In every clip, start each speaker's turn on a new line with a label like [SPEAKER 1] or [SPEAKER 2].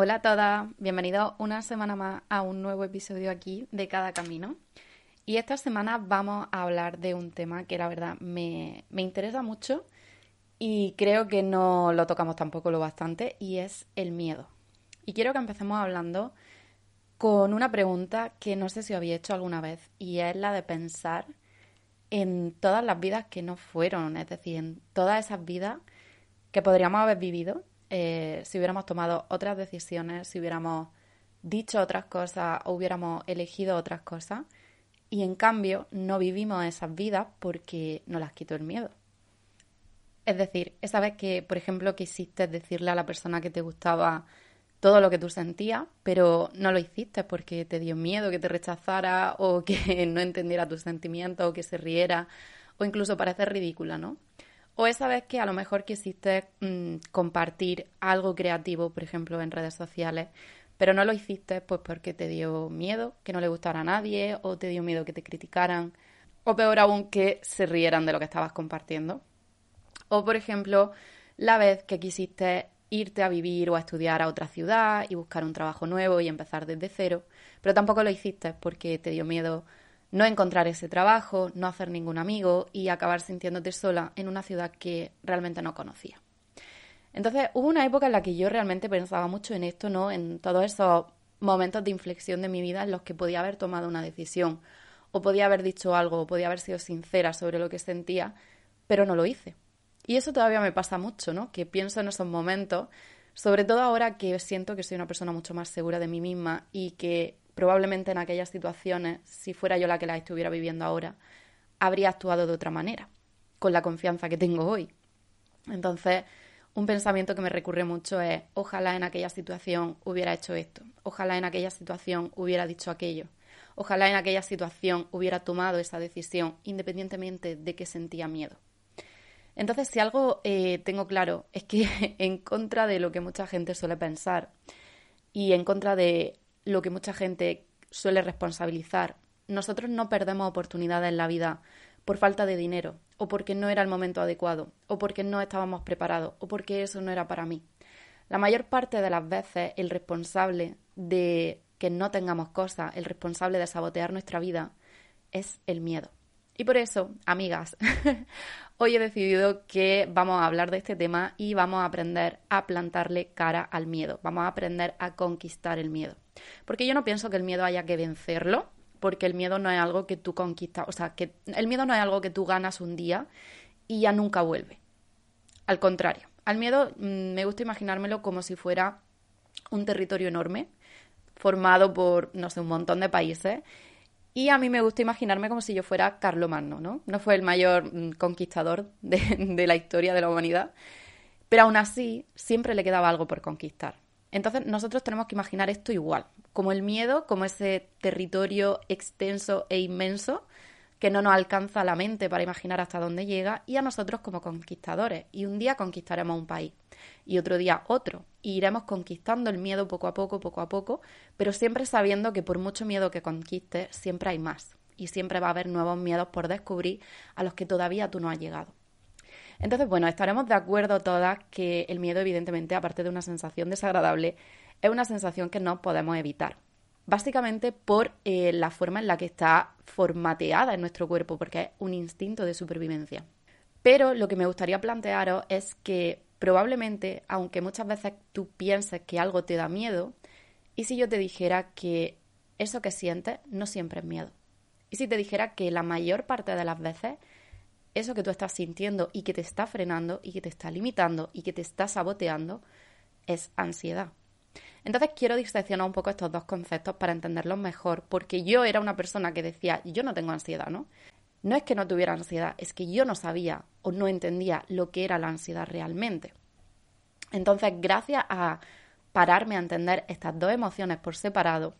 [SPEAKER 1] Hola a todas, bienvenidos una semana más a un nuevo episodio aquí de Cada Camino. Y esta semana vamos a hablar de un tema que la verdad me, me interesa mucho y creo que no lo tocamos tampoco lo bastante y es el miedo. Y quiero que empecemos hablando con una pregunta que no sé si había hecho alguna vez y es la de pensar en todas las vidas que no fueron, es decir, en todas esas vidas que podríamos haber vivido eh, si hubiéramos tomado otras decisiones, si hubiéramos dicho otras cosas o hubiéramos elegido otras cosas. Y en cambio no vivimos esas vidas porque nos las quitó el miedo. Es decir, esa vez que, por ejemplo, quisiste decirle a la persona que te gustaba todo lo que tú sentías, pero no lo hiciste porque te dio miedo que te rechazara o que no entendiera tus sentimientos o que se riera o incluso parecer ridícula, ¿no? O esa vez que a lo mejor quisiste mm, compartir algo creativo, por ejemplo, en redes sociales, pero no lo hiciste pues porque te dio miedo que no le gustara a nadie o te dio miedo que te criticaran o peor aún que se rieran de lo que estabas compartiendo. O por ejemplo, la vez que quisiste irte a vivir o a estudiar a otra ciudad y buscar un trabajo nuevo y empezar desde cero, pero tampoco lo hiciste porque te dio miedo no encontrar ese trabajo, no hacer ningún amigo y acabar sintiéndote sola en una ciudad que realmente no conocía. Entonces hubo una época en la que yo realmente pensaba mucho en esto, ¿no? En todos esos momentos de inflexión de mi vida en los que podía haber tomado una decisión o podía haber dicho algo o podía haber sido sincera sobre lo que sentía, pero no lo hice. Y eso todavía me pasa mucho, ¿no? Que pienso en esos momentos, sobre todo ahora que siento que soy una persona mucho más segura de mí misma y que probablemente en aquellas situaciones, si fuera yo la que las estuviera viviendo ahora, habría actuado de otra manera, con la confianza que tengo hoy. Entonces, un pensamiento que me recurre mucho es, ojalá en aquella situación hubiera hecho esto, ojalá en aquella situación hubiera dicho aquello, ojalá en aquella situación hubiera tomado esa decisión, independientemente de que sentía miedo. Entonces, si algo eh, tengo claro es que en contra de lo que mucha gente suele pensar y en contra de lo que mucha gente suele responsabilizar. Nosotros no perdemos oportunidades en la vida por falta de dinero, o porque no era el momento adecuado, o porque no estábamos preparados, o porque eso no era para mí. La mayor parte de las veces el responsable de que no tengamos cosas, el responsable de sabotear nuestra vida, es el miedo. Y por eso, amigas, hoy he decidido que vamos a hablar de este tema y vamos a aprender a plantarle cara al miedo. Vamos a aprender a conquistar el miedo. Porque yo no pienso que el miedo haya que vencerlo, porque el miedo no es algo que tú conquistas, o sea, que el miedo no es algo que tú ganas un día y ya nunca vuelve. Al contrario, al miedo mm, me gusta imaginármelo como si fuera un territorio enorme, formado por, no sé, un montón de países. Y a mí me gusta imaginarme como si yo fuera Carlomagno, ¿no? No fue el mayor mm, conquistador de la historia de la humanidad, pero aún así siempre le quedaba algo por conquistar. Entonces nosotros tenemos que imaginar esto igual, como el miedo, como ese territorio extenso e inmenso que no nos alcanza la mente para imaginar hasta dónde llega, y a nosotros como conquistadores. Y un día conquistaremos un país, y otro día otro, y iremos conquistando el miedo poco a poco, poco a poco, pero siempre sabiendo que por mucho miedo que conquistes, siempre hay más, y siempre va a haber nuevos miedos por descubrir a los que todavía tú no has llegado. Entonces, bueno, estaremos de acuerdo todas que el miedo, evidentemente, aparte de una sensación desagradable, es una sensación que no podemos evitar. Básicamente por eh, la forma en la que está formateada en nuestro cuerpo, porque es un instinto de supervivencia. Pero lo que me gustaría plantearos es que probablemente, aunque muchas veces tú pienses que algo te da miedo, ¿y si yo te dijera que eso que sientes no siempre es miedo? ¿Y si te dijera que la mayor parte de las veces eso que tú estás sintiendo y que te está frenando y que te está limitando y que te está saboteando es ansiedad. Entonces quiero diseccionar un poco estos dos conceptos para entenderlos mejor, porque yo era una persona que decía, yo no tengo ansiedad, ¿no? No es que no tuviera ansiedad, es que yo no sabía o no entendía lo que era la ansiedad realmente. Entonces, gracias a pararme a entender estas dos emociones por separado,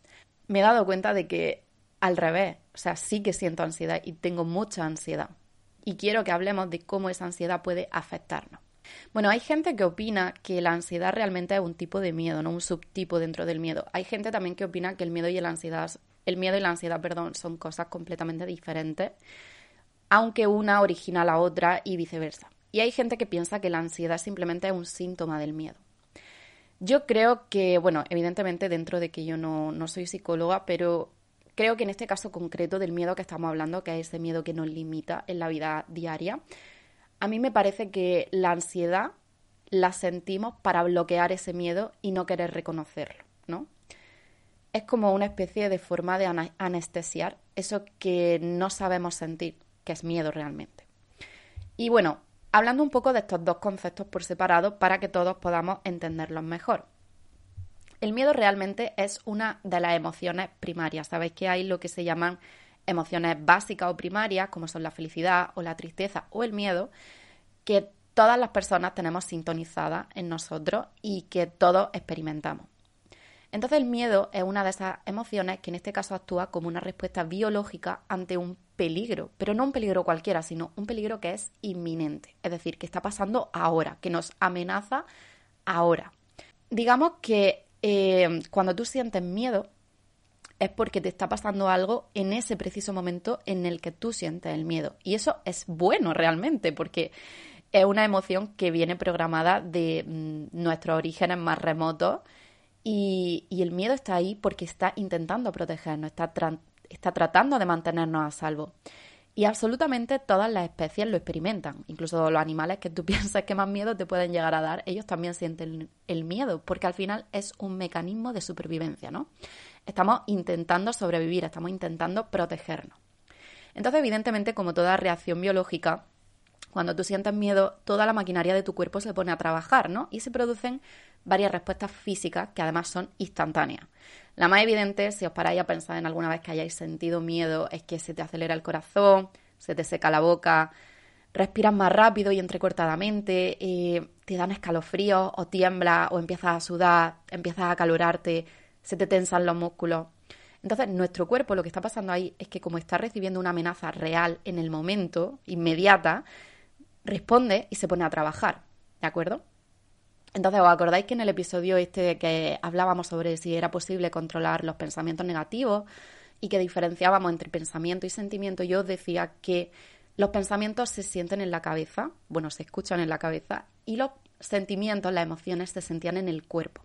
[SPEAKER 1] me he dado cuenta de que al revés, o sea, sí que siento ansiedad y tengo mucha ansiedad y quiero que hablemos de cómo esa ansiedad puede afectarnos. Bueno, hay gente que opina que la ansiedad realmente es un tipo de miedo, no un subtipo dentro del miedo. Hay gente también que opina que el miedo y la ansiedad, el miedo y la ansiedad, perdón, son cosas completamente diferentes, aunque una origina la otra y viceversa. Y hay gente que piensa que la ansiedad simplemente es un síntoma del miedo. Yo creo que, bueno, evidentemente dentro de que yo no, no soy psicóloga, pero creo que en este caso concreto del miedo que estamos hablando, que es ese miedo que nos limita en la vida diaria, a mí me parece que la ansiedad la sentimos para bloquear ese miedo y no querer reconocerlo, ¿no? Es como una especie de forma de anestesiar eso que no sabemos sentir, que es miedo realmente. Y bueno, hablando un poco de estos dos conceptos por separado para que todos podamos entenderlos mejor. El miedo realmente es una de las emociones primarias. Sabéis que hay lo que se llaman emociones básicas o primarias, como son la felicidad o la tristeza o el miedo, que todas las personas tenemos sintonizadas en nosotros y que todos experimentamos. Entonces el miedo es una de esas emociones que en este caso actúa como una respuesta biológica ante un peligro, pero no un peligro cualquiera, sino un peligro que es inminente, es decir, que está pasando ahora, que nos amenaza ahora. Digamos que eh, cuando tú sientes miedo es porque te está pasando algo en ese preciso momento en el que tú sientes el miedo. Y eso es bueno realmente, porque es una emoción que viene programada de mm, nuestros orígenes más remotos y, el miedo está ahí porque está intentando protegernos, está, está tratando de mantenernos a salvo. Y absolutamente todas las especies lo experimentan. Incluso los animales que tú piensas que más miedo te pueden llegar a dar, ellos también sienten el miedo, porque al final es un mecanismo de supervivencia, ¿no? Estamos intentando sobrevivir, estamos intentando protegernos. Entonces, evidentemente, como toda reacción biológica, cuando tú sientes miedo, toda la maquinaria de tu cuerpo se pone a trabajar, ¿no? Y se producen varias respuestas físicas que además son instantáneas. La más evidente, si os paráis a pensar en alguna vez que hayáis sentido miedo, es que se te acelera el corazón, se te seca la boca, respiras más rápido y entrecortadamente, eh, te dan escalofríos o tiemblas o empiezas a sudar, empiezas a calorarte, se te tensan los músculos. Entonces, nuestro cuerpo lo que está pasando ahí es que como está recibiendo una amenaza real en el momento, inmediata, responde y se pone a trabajar, ¿de acuerdo? Entonces, ¿os acordáis que en el episodio este que hablábamos sobre si era posible controlar los pensamientos negativos y que diferenciábamos entre pensamiento y sentimiento? Yo os decía que los pensamientos se sienten en la cabeza, bueno, se escuchan en la cabeza, y los sentimientos, las emociones, se sentían en el cuerpo.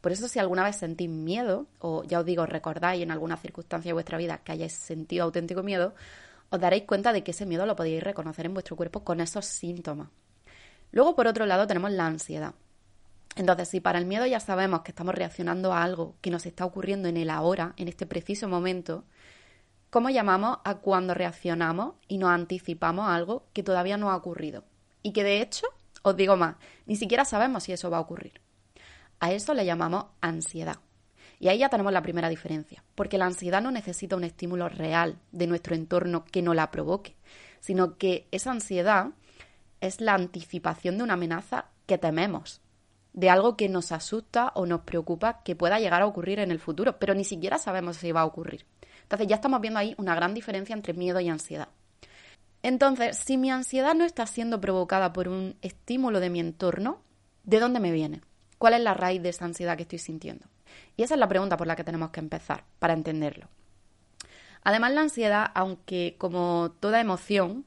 [SPEAKER 1] Por eso, si alguna vez sentís miedo, o ya os digo, recordáis en alguna circunstancia de vuestra vida que hayáis sentido auténtico miedo, os daréis cuenta de que ese miedo lo podéis reconocer en vuestro cuerpo con esos síntomas. Luego, por otro lado, tenemos la ansiedad. Entonces, si para el miedo ya sabemos que estamos reaccionando a algo que nos está ocurriendo en el ahora, en este preciso momento, ¿cómo llamamos a cuando reaccionamos y nos anticipamos a algo que todavía no ha ocurrido? Y que de hecho, os digo más, ni siquiera sabemos si eso va a ocurrir. A eso le llamamos ansiedad. Y ahí ya tenemos la primera diferencia, porque la ansiedad no necesita un estímulo real de nuestro entorno que no la provoque, sino que esa ansiedad es la anticipación de una amenaza que tememos, de algo que nos asusta o nos preocupa que pueda llegar a ocurrir en el futuro, pero ni siquiera sabemos si va a ocurrir. Entonces ya estamos viendo ahí una gran diferencia entre miedo y ansiedad. Entonces, si mi ansiedad no está siendo provocada por un estímulo de mi entorno, ¿de dónde me viene? ¿Cuál es la raíz de esa ansiedad que estoy sintiendo? Y esa es la pregunta por la que tenemos que empezar para entenderlo. Además, la ansiedad, aunque como toda emoción,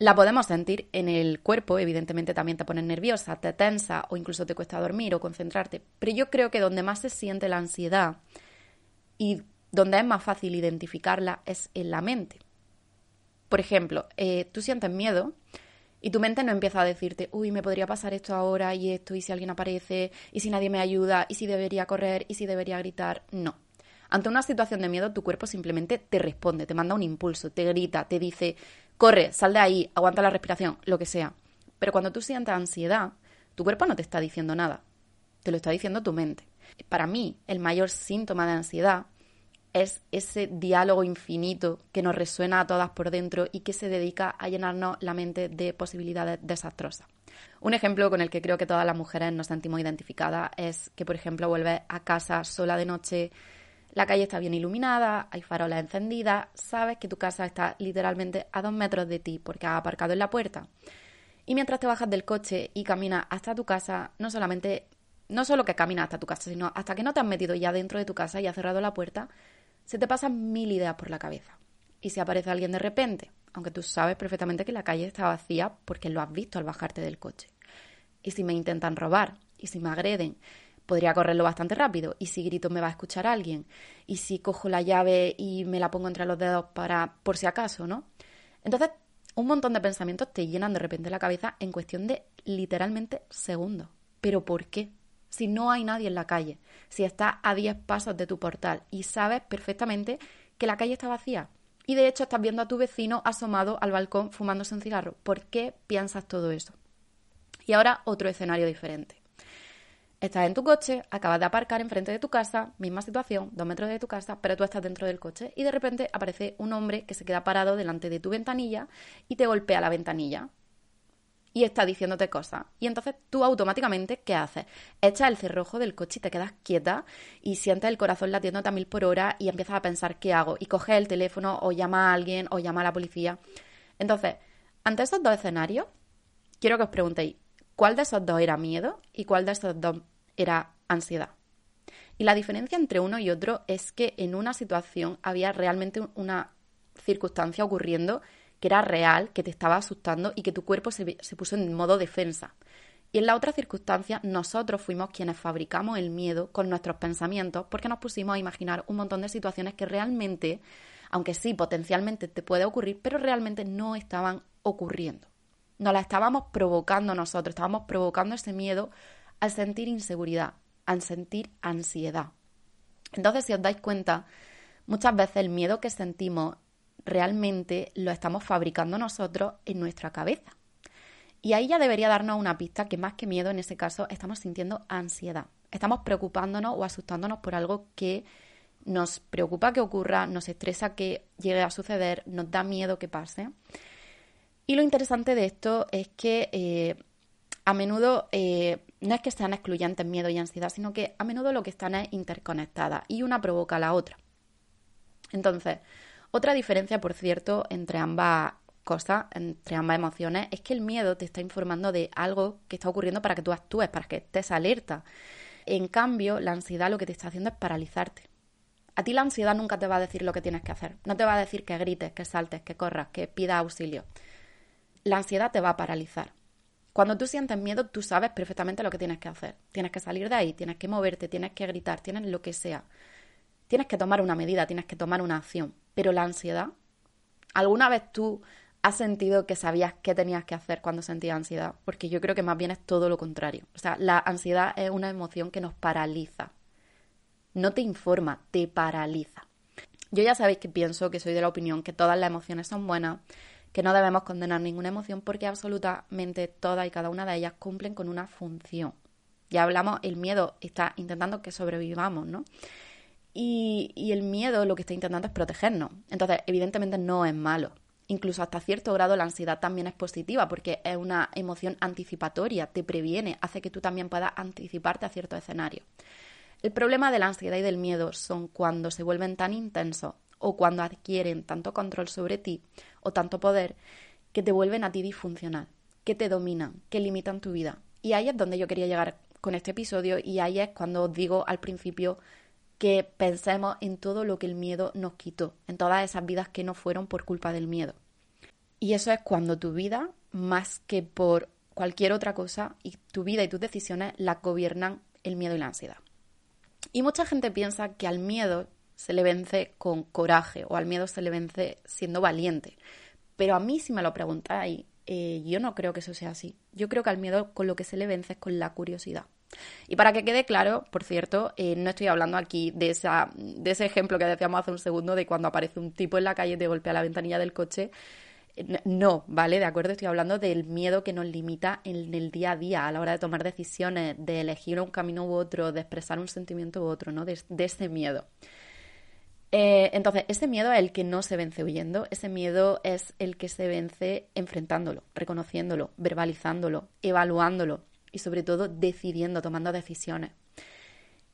[SPEAKER 1] la podemos sentir en el cuerpo, evidentemente también te pone nerviosa, te tensa o incluso te cuesta dormir o concentrarte. Pero yo creo que donde más se siente la ansiedad y donde es más fácil identificarla es en la mente. Por ejemplo, eh, tú sientes miedo y tu mente no empieza a decirte, uy, me podría pasar esto ahora y esto, y si alguien aparece, y si nadie me ayuda, y si debería correr, y si debería gritar. No. Ante una situación de miedo, tu cuerpo simplemente te responde, te manda un impulso, te grita, te dice, corre, sal de ahí, aguanta la respiración, lo que sea. Pero cuando tú sientas ansiedad, tu cuerpo no te está diciendo nada, te lo está diciendo tu mente. Para mí, el mayor síntoma de ansiedad es ese diálogo infinito que nos resuena a todas por dentro y que se dedica a llenarnos la mente de posibilidades desastrosas. Un ejemplo con el que creo que todas las mujeres nos sentimos identificadas es que, por ejemplo, vuelves a casa sola de noche la calle está bien iluminada, hay farolas encendidas, sabes que tu casa está literalmente a dos metros de ti porque has aparcado en la puerta. Y mientras te bajas del coche y caminas hasta tu casa, no solamente, no solo que caminas hasta tu casa, sino hasta que no te has metido ya dentro de tu casa y has cerrado la puerta, se te pasan mil ideas por la cabeza. Y si aparece alguien de repente, aunque tú sabes perfectamente que la calle está vacía porque lo has visto al bajarte del coche. Y si me intentan robar, y si me agreden, podría correrlo bastante rápido. ¿Y si grito me va a escuchar alguien? ¿Y si cojo la llave y me la pongo entre los dedos para por si acaso, no? Entonces, un montón de pensamientos te llenan de repente la cabeza en cuestión de literalmente segundos. ¿Pero por qué? Si no hay nadie en la calle, si estás a 10 pasos de tu portal y sabes perfectamente que la calle está vacía y de hecho estás viendo a tu vecino asomado al balcón fumándose un cigarro, ¿por qué piensas todo eso? Y ahora otro escenario diferente. Estás en tu coche, acabas de aparcar enfrente de tu casa, misma situación, dos metros de tu casa, pero tú estás dentro del coche y de repente aparece un hombre que se queda parado delante de tu ventanilla y te golpea la ventanilla. Y está diciéndote cosas. Y entonces tú automáticamente, ¿qué haces? Echas el cerrojo del coche y te quedas quieta y sientes el corazón latiendo a mil por hora y empiezas a pensar, ¿qué hago? Y coges el teléfono o llama a alguien o llama a la policía. Entonces, ante estos dos escenarios, quiero que os preguntéis, ¿Cuál de esos dos era miedo y cuál de esos dos era ansiedad? Y la diferencia entre uno y otro es que en una situación había realmente una circunstancia ocurriendo que era real, que te estaba asustando y que tu cuerpo se, se, puso en modo defensa. Y en la otra circunstancia, nosotros fuimos quienes fabricamos el miedo con nuestros pensamientos porque nos pusimos a imaginar un montón de situaciones que realmente, aunque sí potencialmente te puede ocurrir, pero realmente no estaban ocurriendo nos la estábamos provocando nosotros, estábamos provocando ese miedo al sentir inseguridad, al sentir ansiedad. Entonces, si os dais cuenta, muchas veces el miedo que sentimos realmente lo estamos fabricando nosotros en nuestra cabeza. Y ahí ya debería darnos una pista que más que miedo en ese caso estamos sintiendo ansiedad. Estamos preocupándonos o asustándonos por algo que nos preocupa que ocurra, nos estresa que llegue a suceder, nos da miedo que pase. Y lo interesante de esto es que eh, a menudo eh, no es que sean excluyentes miedo y ansiedad, sino que a menudo lo que están es interconectadas y una provoca a la otra. Entonces, otra diferencia, por cierto, entre ambas cosas, entre ambas emociones, es que el miedo te está informando de algo que está ocurriendo para que tú actúes, para que estés alerta. En cambio, la ansiedad lo que te está haciendo es paralizarte. A ti la ansiedad nunca te va a decir lo que tienes que hacer. No te va a decir que grites, que saltes, que corras, que pidas auxilio la ansiedad te va a paralizar. Cuando tú sientes miedo, tú sabes perfectamente lo que tienes que hacer. Tienes que salir de ahí, tienes que moverte, tienes que gritar, tienes lo que sea. Tienes que tomar una medida, tienes que tomar una acción. Pero la ansiedad, ¿alguna vez tú has sentido que sabías qué tenías que hacer cuando sentías ansiedad? Porque yo creo que más bien es todo lo contrario. O sea, la ansiedad es una emoción que nos paraliza. No te informa, te paraliza. Yo ya sabéis que pienso que soy de la opinión que todas las emociones son buenas, que no debemos condenar ninguna emoción porque absolutamente todas y cada una de ellas cumplen con una función. Ya hablamos, el miedo está intentando que sobrevivamos, ¿no? Y, el miedo lo que está intentando es protegernos. Entonces, evidentemente no es malo. Incluso hasta cierto grado la ansiedad también es positiva porque es una emoción anticipatoria, te previene, hace que tú también puedas anticiparte a ciertos escenarios. El problema de la ansiedad y del miedo son cuando se vuelven tan intensos o cuando adquieren tanto control sobre ti o tanto poder que te vuelven a ti disfuncional, que te dominan, que limitan tu vida. Y ahí es donde yo quería llegar con este episodio y ahí es cuando os digo al principio que pensemos en todo lo que el miedo nos quitó, en todas esas vidas que no fueron por culpa del miedo. Y eso es cuando tu vida, más que por cualquier otra cosa, y tu vida y tus decisiones la gobiernan el miedo y la ansiedad. Y mucha gente piensa que al miedo se le vence con coraje o al miedo se le vence siendo valiente. Pero a mí si me lo preguntáis, eh, yo no creo que eso sea así. Yo creo que al miedo con lo que se le vence es con la curiosidad. Y para que quede claro, por cierto, eh, no estoy hablando aquí de, esa, de ese ejemplo que decíamos hace un segundo de cuando aparece un tipo en la calle y te golpea la ventanilla del coche. No, ¿vale? De acuerdo, estoy hablando del miedo que nos limita en el día a día, a la hora de tomar decisiones, de elegir un camino u otro, de expresar un sentimiento u otro, ¿no? De ese miedo. Eh, entonces, ese miedo es el que no se vence huyendo, ese miedo es el que se vence enfrentándolo, reconociéndolo, verbalizándolo, evaluándolo y sobre todo decidiendo, tomando decisiones.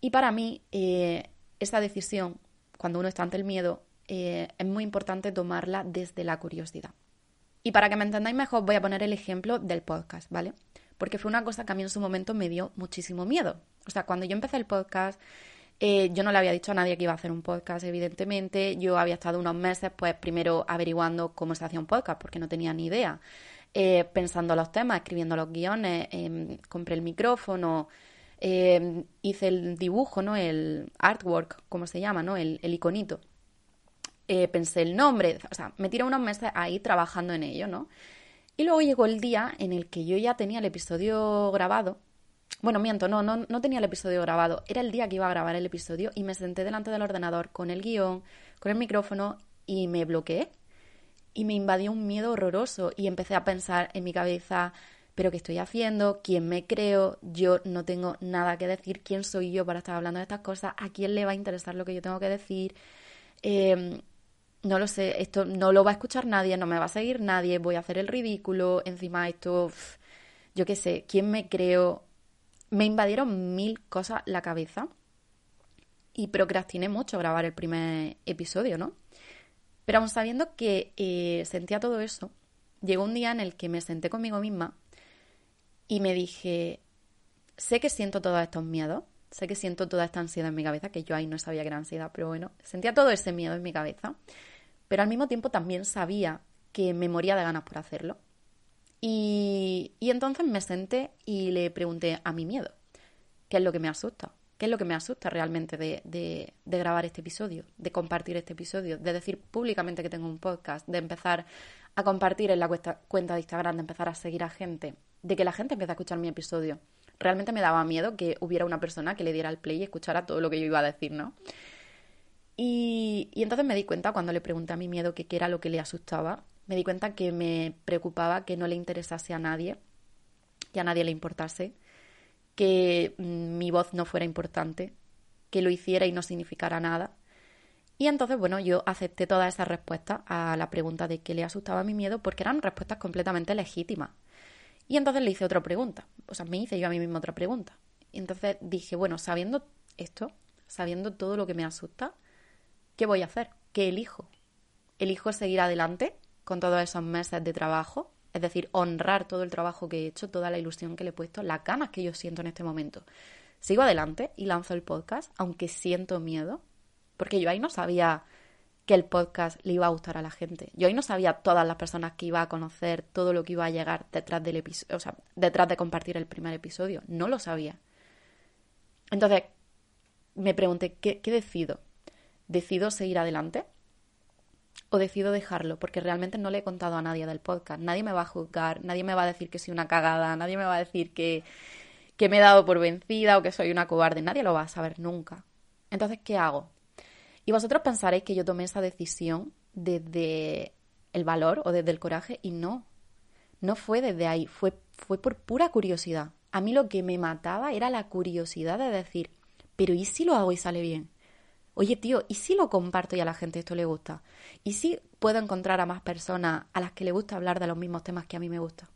[SPEAKER 1] Y para mí, eh, esa decisión, cuando uno está ante el miedo, eh, es muy importante tomarla desde la curiosidad. Y para que me entendáis mejor, voy a poner el ejemplo del podcast, ¿vale? Porque fue una cosa que a mí en su momento me dio muchísimo miedo. O sea, cuando yo empecé el podcast, eh, yo no le había dicho a nadie que iba a hacer un podcast, evidentemente. Yo había estado unos meses, pues, primero averiguando cómo se hacía un podcast, porque no tenía ni idea. Eh, pensando los temas, escribiendo los guiones, em, compré el micrófono, eh, hice el dibujo, ¿no? El artwork, como se llama, ¿no? El, iconito. Eh, pensé el nombre, o sea, me tiré unos meses ahí trabajando en ello, ¿no? Y luego llegó el día en el que yo ya tenía el episodio grabado. Bueno, miento, no, no, no tenía el episodio grabado. Era el día que iba a grabar el episodio y me senté delante del ordenador con el guion, con el micrófono y me bloqueé. Y me invadió un miedo horroroso y empecé a pensar en mi cabeza, pero ¿qué estoy haciendo? ¿Quién me creo? Yo no tengo nada que decir. ¿Quién soy yo para estar hablando de estas cosas? ¿A quién le va a interesar lo que yo tengo que decir? Em, no lo sé, esto no lo va a escuchar nadie, no me va a seguir nadie, voy a hacer el ridículo, encima esto, yo qué sé, ¿quién me creo? Me invadieron mil cosas la cabeza y procrastiné mucho grabar el primer episodio, ¿no? Pero aún sabiendo que eh, sentía todo eso, llegó un día en el que me senté conmigo misma y me dije, sé que siento todos estos miedos, sé que siento toda esta ansiedad en mi cabeza, que yo ahí no sabía que era ansiedad, pero bueno, sentía todo ese miedo en mi cabeza, pero al mismo tiempo también sabía que me moría de ganas por hacerlo. Y, entonces me senté y le pregunté a mi miedo, ¿qué es lo que me asusta? ¿Qué es lo que me asusta realmente de, de, grabar este episodio, de compartir este episodio, de decir públicamente que tengo un podcast, de empezar a compartir en la cuenta, de Instagram, de empezar a seguir a gente, de que la gente empiece a escuchar mi episodio? Realmente me daba miedo que hubiera una persona que le diera el play y escuchara todo lo que yo iba a decir, ¿no? Y entonces me di cuenta cuando le pregunté a mi miedo qué era lo que le asustaba, me di cuenta que me preocupaba que no le interesase a nadie, que a nadie le importase que mm, mi voz no fuera importante, que lo hiciera y no significara nada. Y entonces, bueno, yo acepté todas esas respuestas a la pregunta de qué le asustaba mi miedo porque eran respuestas completamente legítimas. Y entonces le hice otra pregunta, o sea, me hice yo a mí misma otra pregunta. Y entonces dije, bueno, sabiendo esto, sabiendo todo lo que me asusta, ¿qué voy a hacer? ¿Qué elijo? ¿Elijo seguir adelante con todos esos meses de trabajo? Es decir, honrar todo el trabajo que he hecho, toda la ilusión que le he puesto, las ganas que yo siento en este momento. Sigo adelante y lanzo el podcast, aunque siento miedo, porque yo ahí no sabía que el podcast le iba a gustar a la gente. Yo ahí no sabía todas las personas que iba a conocer, todo lo que iba a llegar detrás del episodio, o sea, detrás de compartir el primer episodio. No lo sabía. Entonces, me pregunté, ¿qué, qué decido? ¿Decido seguir adelante? O decido dejarlo porque realmente no le he contado a nadie del podcast. Nadie me va a juzgar, nadie me va a decir que soy una cagada, nadie me va a decir que, que me he dado por vencida o que soy una cobarde. Nadie lo va a saber nunca. Entonces, ¿qué hago? Y vosotros pensaréis que yo tomé esa decisión desde el valor o desde el coraje y no. No fue desde ahí, fue, fue por pura curiosidad. A mí lo que me mataba era la curiosidad de decir, pero ¿y si lo hago y sale bien? Oye, tío, ¿y si lo comparto y a la gente esto le gusta? ¿Y si puedo encontrar a más personas a las que le gusta hablar de los mismos temas que a mí me gusta?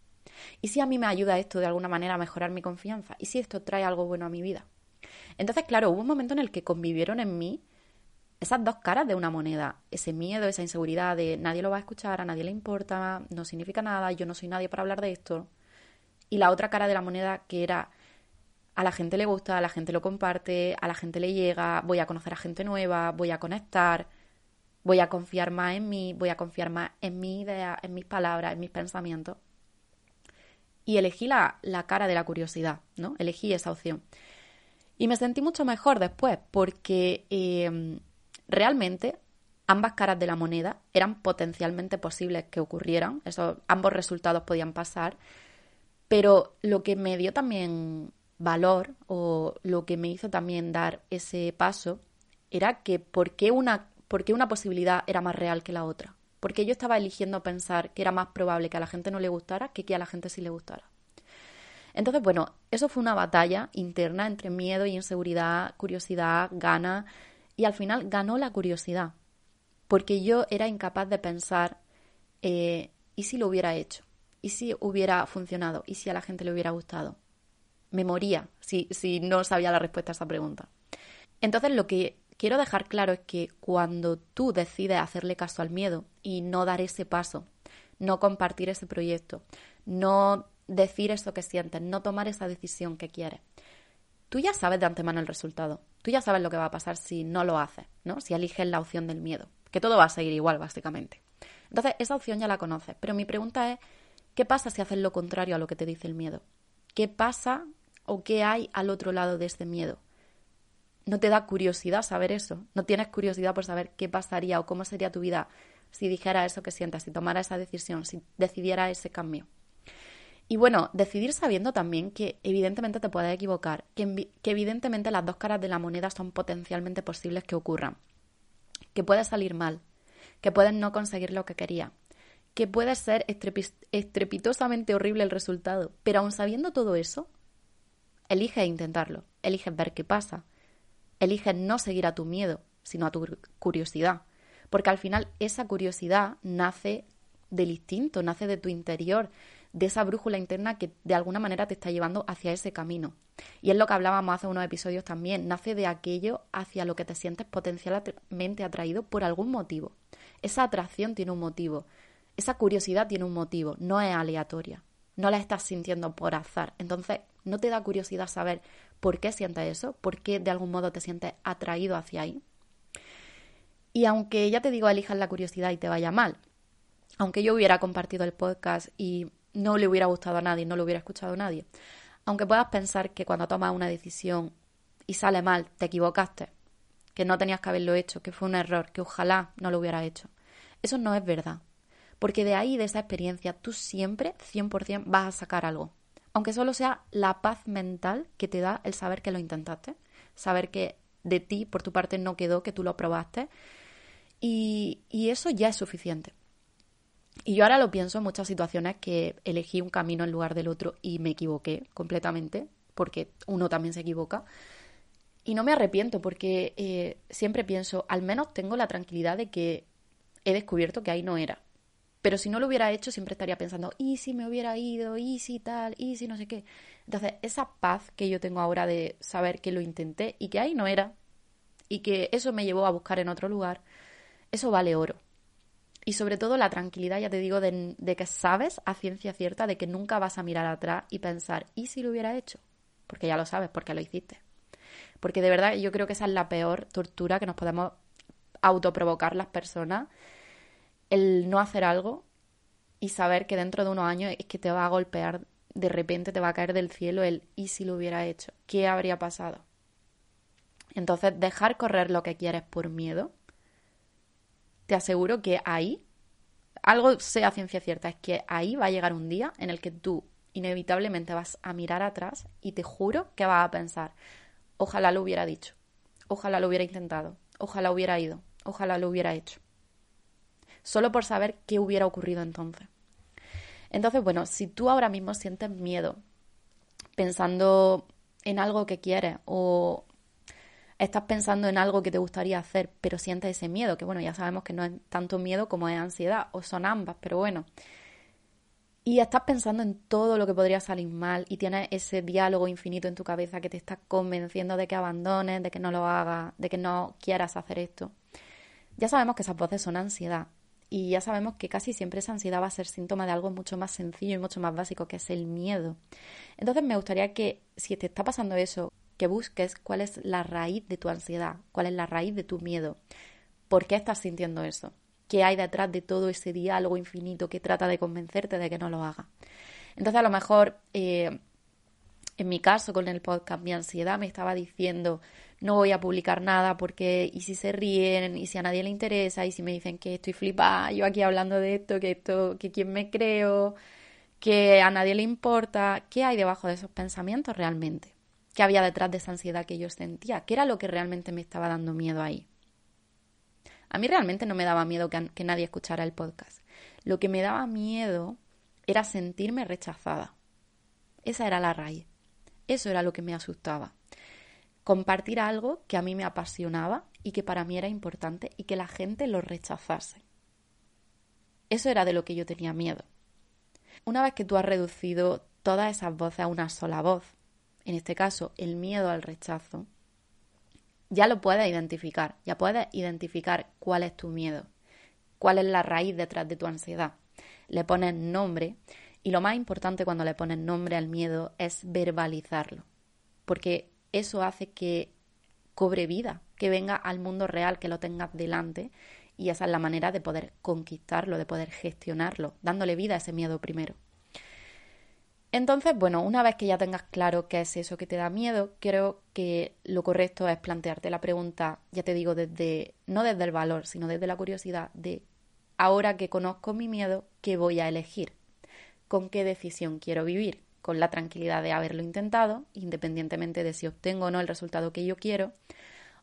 [SPEAKER 1] ¿Y si a mí me ayuda esto de alguna manera a mejorar mi confianza? ¿Y si esto trae algo bueno a mi vida? Entonces, claro, hubo un momento en el que convivieron en mí esas dos caras de una moneda, ese miedo, esa inseguridad de nadie lo va a escuchar, a nadie le importa, no significa nada, yo no soy nadie para hablar de esto. Y la otra cara de la moneda que era a la gente le gusta, a la gente lo comparte, a la gente le llega, voy a conocer a gente nueva, voy a conectar, voy a confiar más en mí, voy a confiar más en mi idea, en mis palabras, en mis pensamientos. Y elegí la, la cara de la curiosidad, ¿no? Elegí esa opción. Y me sentí mucho mejor después, porque em, realmente ambas caras de la moneda eran potencialmente posibles que ocurrieran, ambos resultados podían pasar, pero lo que me dio también valor o lo que me hizo también dar ese paso era que por qué una, una posibilidad era más real que la otra. Porque yo estaba eligiendo pensar que era más probable que a la gente no le gustara que que a la gente sí le gustara. Entonces, bueno, eso fue una batalla interna entre miedo y inseguridad, curiosidad, gana, y al final ganó la curiosidad, porque yo era incapaz de pensar, eh, ¿y si lo hubiera hecho? ¿Y si hubiera funcionado? ¿Y si a la gente le hubiera gustado? Me moría si, si no sabía la respuesta a esa pregunta. Entonces lo que quiero dejar claro es que cuando tú decides hacerle caso al miedo y no dar ese paso, no compartir ese proyecto, no decir eso que sientes, no tomar esa decisión que quieres, tú ya sabes de antemano el resultado. Tú ya sabes lo que va a pasar si no lo haces, ¿no? Si eliges la opción del miedo, que todo va a seguir igual, básicamente. Entonces, esa opción ya la conoces, pero mi pregunta es, ¿qué pasa si haces lo contrario a lo que te dice el miedo? ¿Qué pasa o qué hay al otro lado de este miedo. No te da curiosidad saber eso, no tienes curiosidad por saber qué pasaría o cómo sería tu vida si dijera eso que sientas, si tomara esa decisión, si decidiera ese cambio. Y bueno, decidir sabiendo también que evidentemente te puedes equivocar, que, evidentemente las dos caras de la moneda son potencialmente posibles que ocurran, que puede salir mal, que puedes no conseguir lo que quería, que puede ser estrepitosamente horrible el resultado, pero aun sabiendo todo eso, eliges intentarlo, eliges ver qué pasa, eliges no seguir a tu miedo, sino a tu curiosidad, porque al final esa curiosidad nace del instinto, nace de tu interior, de esa brújula interna que de alguna manera te está llevando hacia ese camino. Y es lo que hablábamos hace unos episodios también, nace de aquello hacia lo que te sientes potencialmente atraído por algún motivo. Esa atracción tiene un motivo, esa curiosidad tiene un motivo, no es aleatoria, no la estás sintiendo por azar. Entonces, ¿no te da curiosidad saber por qué sientes eso? ¿Por qué de algún modo te sientes atraído hacia ahí? Y aunque ya te digo, elijas la curiosidad y te vaya mal, aunque yo hubiera compartido el podcast y no le hubiera gustado a nadie, no lo hubiera escuchado a nadie, aunque puedas pensar que cuando tomas una decisión y sale mal, te equivocaste, que no tenías que haberlo hecho, que fue un error, que ojalá no lo hubiera hecho, eso no es verdad. Porque de ahí, de esa experiencia, tú siempre, 100%, vas a sacar algo. Aunque solo sea la paz mental que te da el saber que lo intentaste, saber que de ti, por tu parte, no quedó, que tú lo probaste. Y, eso ya es suficiente. Y yo ahora lo pienso en muchas situaciones que elegí un camino en lugar del otro y me equivoqué completamente, porque uno también se equivoca. Y no me arrepiento porque eh, siempre pienso, al menos tengo la tranquilidad de que he descubierto que ahí no era. Pero si no lo hubiera hecho, siempre estaría pensando, ¿y si me hubiera ido? ¿Y si tal? ¿Y si no sé qué? Entonces, esa paz que yo tengo ahora de saber que lo intenté y que ahí no era, y que eso me llevó a buscar en otro lugar, eso vale oro. Y sobre todo la tranquilidad, ya te digo, de, que sabes a ciencia cierta de que nunca vas a mirar atrás y pensar, ¿y si lo hubiera hecho? Porque ya lo sabes, porque lo hiciste. Porque de verdad yo creo que esa es la peor tortura que nos podemos autoprovocar las personas el no hacer algo y saber que dentro de unos años es que te va a golpear, de repente te va a caer del cielo el ¿y si lo hubiera hecho? ¿Qué habría pasado? Entonces, dejar correr lo que quieres por miedo, te aseguro que ahí, algo sea ciencia cierta, es que ahí va a llegar un día en el que tú inevitablemente vas a mirar atrás y te juro que vas a pensar, ojalá lo hubiera dicho, ojalá lo hubiera intentado, ojalá hubiera ido, ojalá lo hubiera hecho solo por saber qué hubiera ocurrido entonces. Entonces, bueno, si tú ahora mismo sientes miedo pensando en algo que quieres o estás pensando en algo que te gustaría hacer, pero sientes ese miedo, que bueno, ya sabemos que no es tanto miedo como es ansiedad, o son ambas, pero bueno. Y estás pensando en todo lo que podría salir mal y tienes ese diálogo infinito en tu cabeza que te está convenciendo de que abandones, de que no lo hagas, de que no quieras hacer esto. Ya sabemos que esas voces son ansiedad y ya sabemos que casi siempre esa ansiedad va a ser síntoma de algo mucho más sencillo y mucho más básico, que es el miedo. Entonces me gustaría que si te está pasando eso, que busques cuál es la raíz de tu ansiedad, cuál es la raíz de tu miedo, por qué estás sintiendo eso, qué hay detrás de todo ese diálogo infinito que trata de convencerte de que no lo haga. Entonces a lo mejor, eh, en mi caso con el podcast, mi ansiedad me estaba diciendo, no voy a publicar nada porque y si se ríen y si a nadie le interesa y si me dicen que estoy flipada yo aquí hablando de esto, que esto, que quién me creo, que a nadie le importa, ¿qué hay debajo de esos pensamientos realmente? ¿Qué había detrás de esa ansiedad que yo sentía? ¿Qué era lo que realmente me estaba dando miedo ahí? A mí realmente no me daba miedo que, que nadie escuchara el podcast. Lo que me daba miedo era sentirme rechazada. Esa era la raíz. Eso era lo que me asustaba compartir algo que a mí me apasionaba y que para mí era importante y que la gente lo rechazase. Eso era de lo que yo tenía miedo. Una vez que tú has reducido todas esas voces a una sola voz, en este caso el miedo al rechazo, ya lo puedes identificar, ya puedes identificar cuál es tu miedo, cuál es la raíz detrás de tu ansiedad. Le pones nombre y lo más importante cuando le pones nombre al miedo es verbalizarlo, porque eso hace que cobre vida, que venga al mundo real, que lo tengas delante. Y esa es la manera de poder conquistarlo, de poder gestionarlo, dándole vida a ese miedo primero. Entonces, bueno, una vez que ya tengas claro qué es eso que te da miedo, creo que lo correcto es plantearte la pregunta, ya te digo, desde, no desde el valor, sino desde la curiosidad de ahora que conozco mi miedo, ¿qué voy a elegir? ¿Con qué decisión quiero vivir? Con la tranquilidad de haberlo intentado, independientemente de si obtengo o no el resultado que yo quiero,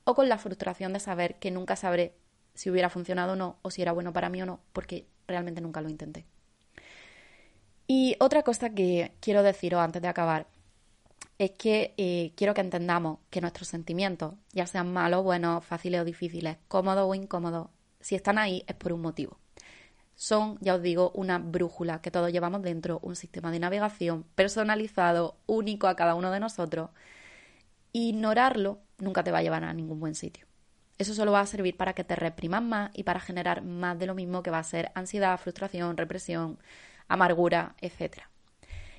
[SPEAKER 1] o con la frustración de saber que nunca sabré si hubiera funcionado o no, o si era bueno para mí o no, porque realmente nunca lo intenté. Y otra cosa que quiero deciros antes de acabar es que eh, quiero que entendamos que nuestros sentimientos, ya sean malos, buenos, fáciles o difíciles, cómodos o incómodos, si están ahí es por un motivo. Son, ya os digo, una brújula que todos llevamos dentro, un sistema de navegación personalizado, único a cada uno de nosotros. ignorarlo nunca te va a llevar a ningún buen sitio. Eso solo va a servir para que te reprimas más y para generar más de lo mismo que va a ser ansiedad, frustración, represión, amargura, etc.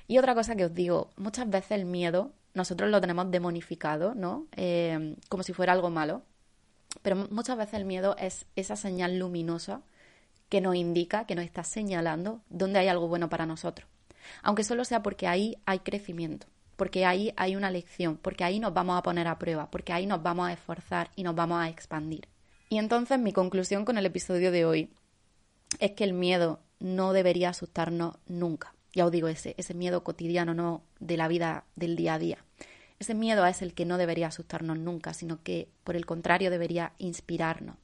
[SPEAKER 1] Y otra cosa que os digo, muchas veces el miedo nosotros lo tenemos demonificado, ¿no? Eh, como si fuera algo malo. Pero muchas veces el miedo es esa señal luminosa que nos indica, que nos está señalando dónde hay algo bueno para nosotros. Aunque solo sea porque ahí hay crecimiento, porque ahí hay una lección, porque ahí nos vamos a poner a prueba, porque ahí nos vamos a esforzar y nos vamos a expandir. Y entonces mi conclusión con el episodio de hoy es que el miedo no debería asustarnos nunca. Ya os digo, ese, ese miedo cotidiano no de la vida del día a día. Ese miedo es el que no debería asustarnos nunca, sino que por el contrario debería inspirarnos.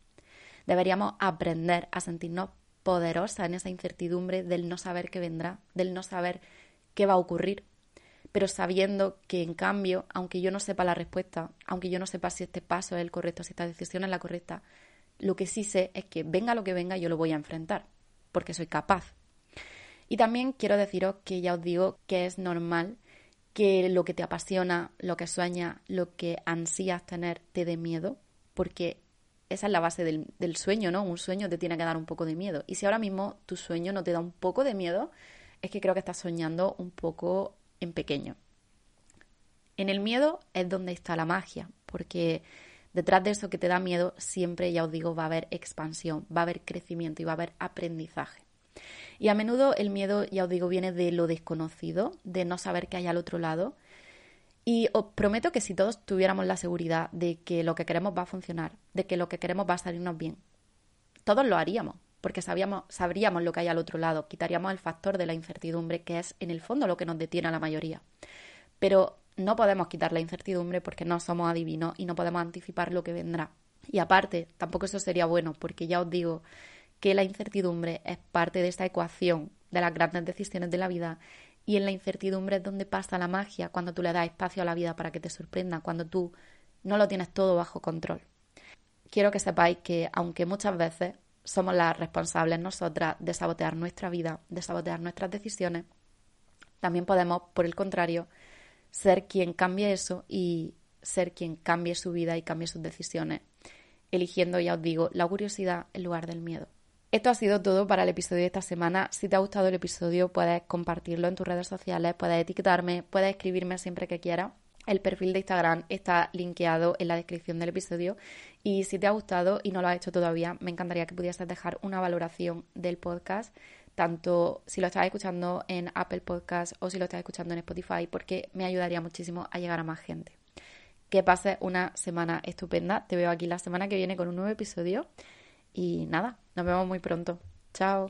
[SPEAKER 1] Deberíamos aprender a sentirnos poderosas en esa incertidumbre del no saber qué vendrá, del no saber qué va a ocurrir, pero sabiendo que en cambio, aunque yo no sepa la respuesta, aunque yo no sepa si este paso es el correcto, si esta decisión es la correcta, lo que sí sé es que venga lo que venga, yo lo voy a enfrentar porque soy capaz. Y también quiero deciros que ya os digo que es normal que lo que te apasiona, lo que sueñas, lo que ansías tener te dé miedo, porque esa es la base del, del, sueño, ¿no? Un sueño te tiene que dar un poco de miedo. Y si ahora mismo tu sueño no te da un poco de miedo, es que creo que estás soñando un poco en pequeño. En el miedo es donde está la magia, porque detrás de eso que te da miedo siempre, ya os digo, va a haber expansión, va a haber crecimiento y va a haber aprendizaje. Y a menudo el miedo, ya os digo, viene de lo desconocido, de no saber qué hay al otro lado. Y os prometo que si todos tuviéramos la seguridad de que lo que queremos va a funcionar, de que lo que queremos va a salirnos bien, todos lo haríamos, porque sabíamos, sabríamos lo que hay al otro lado, quitaríamos el factor de la incertidumbre, que es en el fondo lo que nos detiene a la mayoría. Pero no podemos quitar la incertidumbre porque no somos adivinos y no podemos anticipar lo que vendrá. Y aparte, tampoco eso sería bueno porque ya os digo que la incertidumbre es parte de esta ecuación de las grandes decisiones de la vida y en la incertidumbre es donde pasa la magia, cuando tú le das espacio a la vida para que te sorprenda, cuando tú no lo tienes todo bajo control. Quiero que sepáis que aunque muchas veces somos las responsables nosotras de sabotear nuestra vida, de sabotear nuestras decisiones, también podemos, por el contrario, ser quien cambie eso y ser quien cambie su vida y cambie sus decisiones, eligiendo, ya os digo, la curiosidad en lugar del miedo. Esto ha sido todo para el episodio de esta semana. Si te ha gustado el episodio, puedes compartirlo en tus redes sociales, puedes etiquetarme, puedes escribirme siempre que quieras. El perfil de Instagram está linkeado en la descripción del episodio. Y si te ha gustado y no lo has hecho todavía, me encantaría que pudieses dejar una valoración del podcast tanto si lo estás escuchando en Apple Podcast o si lo estás escuchando en Spotify, porque me ayudaría muchísimo a llegar a más gente. Que pases una semana estupenda. Te veo aquí la semana que viene con un nuevo episodio. Y nada, nos vemos muy pronto. Chao.